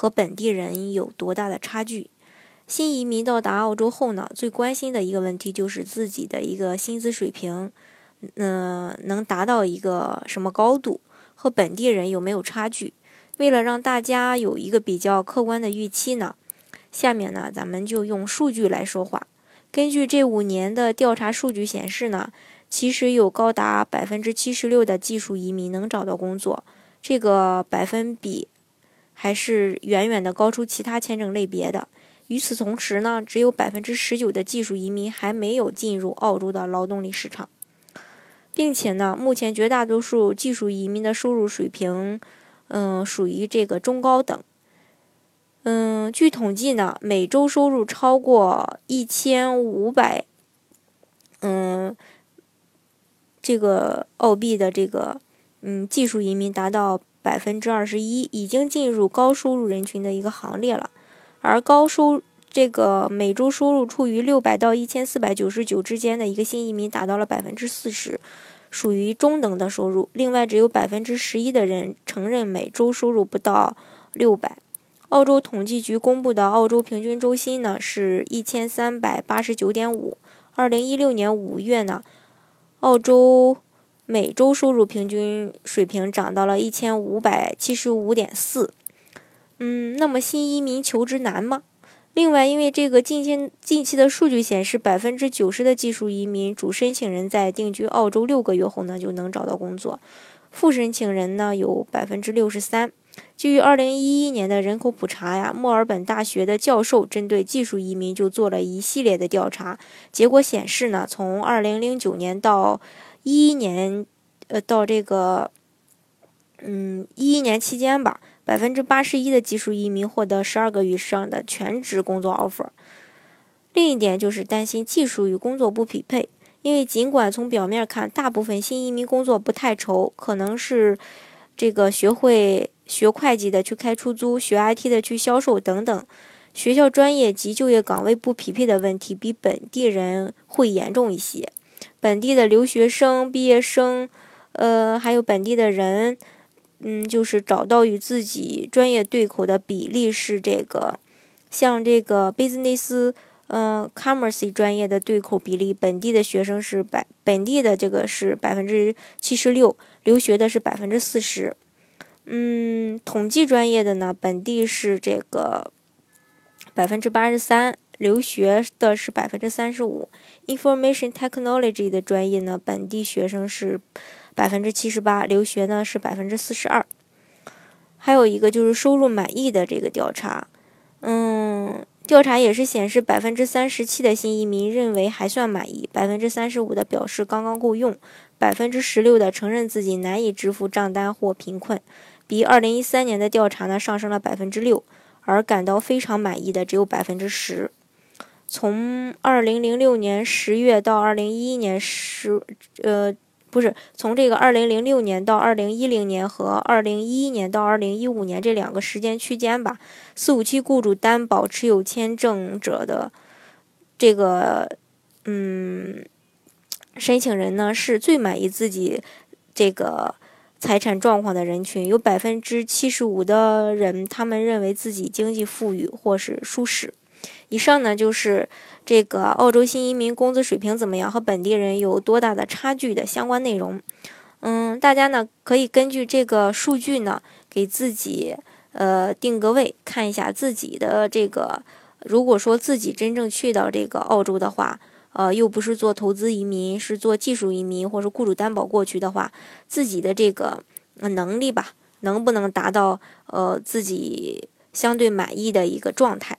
和本地人有多大的差距？新移民到达澳洲后呢，最关心的一个问题就是自己的一个薪资水平，嗯，能达到一个什么高度，和本地人有没有差距？为了让大家有一个比较客观的预期呢，下面呢，咱们就用数据来说话。根据这五年的调查数据显示呢。其实有高达百分之七十六的技术移民能找到工作，这个百分比还是远远的高出其他签证类别的。与此同时呢，只有百分之十九的技术移民还没有进入澳洲的劳动力市场，并且呢，目前绝大多数技术移民的收入水平，嗯，属于这个中高等。嗯，据统计呢，每周收入超过一千五百，嗯。这个澳币的这个嗯技术移民达到百分之二十一，已经进入高收入人群的一个行列了。而高收这个每周收入处于六百到一千四百九十九之间的一个新移民达到了百分之四十，属于中等的收入。另外，只有百分之十一的人承认每周收入不到六百。澳洲统计局公布的澳洲平均周薪呢是一千三百八十九点五，二零一六年五月呢。澳洲每周收入平均水平涨到了一千五百七十五点四。嗯，那么新移民求职难吗？另外，因为这个近期近期的数据显示，百分之九十的技术移民主申请人在定居澳洲六个月后呢就能找到工作，副申请人呢有百分之六十三。基于二零一一年的人口普查呀，墨尔本大学的教授针对技术移民就做了一系列的调查，结果显示呢，从二零零九年到一一年，呃，到这个，嗯，一一年期间吧，百分之八十一的技术移民获得十二个以上的全职工作 offer。另一点就是担心技术与工作不匹配，因为尽管从表面看，大部分新移民工作不太愁，可能是这个学会。学会计的去开出租，学 IT 的去销售等等，学校专业及就业岗位不匹配的问题比本地人会严重一些。本地的留学生、毕业生，呃，还有本地的人，嗯，就是找到与自己专业对口的比例是这个，像这个 business，嗯，commerce 专业的对口比例，本地的学生是百，本地的这个是百分之七十六，留学的是百分之四十。嗯，统计专业的呢，本地是这个百分之八十三，留学的是百分之三十五。Information Technology 的专业呢，本地学生是百分之七十八，留学呢是百分之四十二。还有一个就是收入满意的这个调查，嗯，调查也是显示百分之三十七的新移民认为还算满意，百分之三十五的表示刚刚够用，百分之十六的承认自己难以支付账单或贫困。比二零一三年的调查呢上升了百分之六，而感到非常满意的只有百分之十。从二零零六年十月到二零一一年十，呃，不是从这个二零零六年到二零一零年和二零一一年到二零一五年这两个时间区间吧，四五七雇主担保持有签证者的这个嗯申请人呢是最满意自己这个。财产状况的人群有百分之七十五的人，他们认为自己经济富裕或是舒适。以上呢就是这个澳洲新移民工资水平怎么样和本地人有多大的差距的相关内容。嗯，大家呢可以根据这个数据呢给自己呃定个位，看一下自己的这个，如果说自己真正去到这个澳洲的话。呃，又不是做投资移民，是做技术移民，或者雇主担保过去的话，自己的这个能力吧，能不能达到呃自己相对满意的一个状态？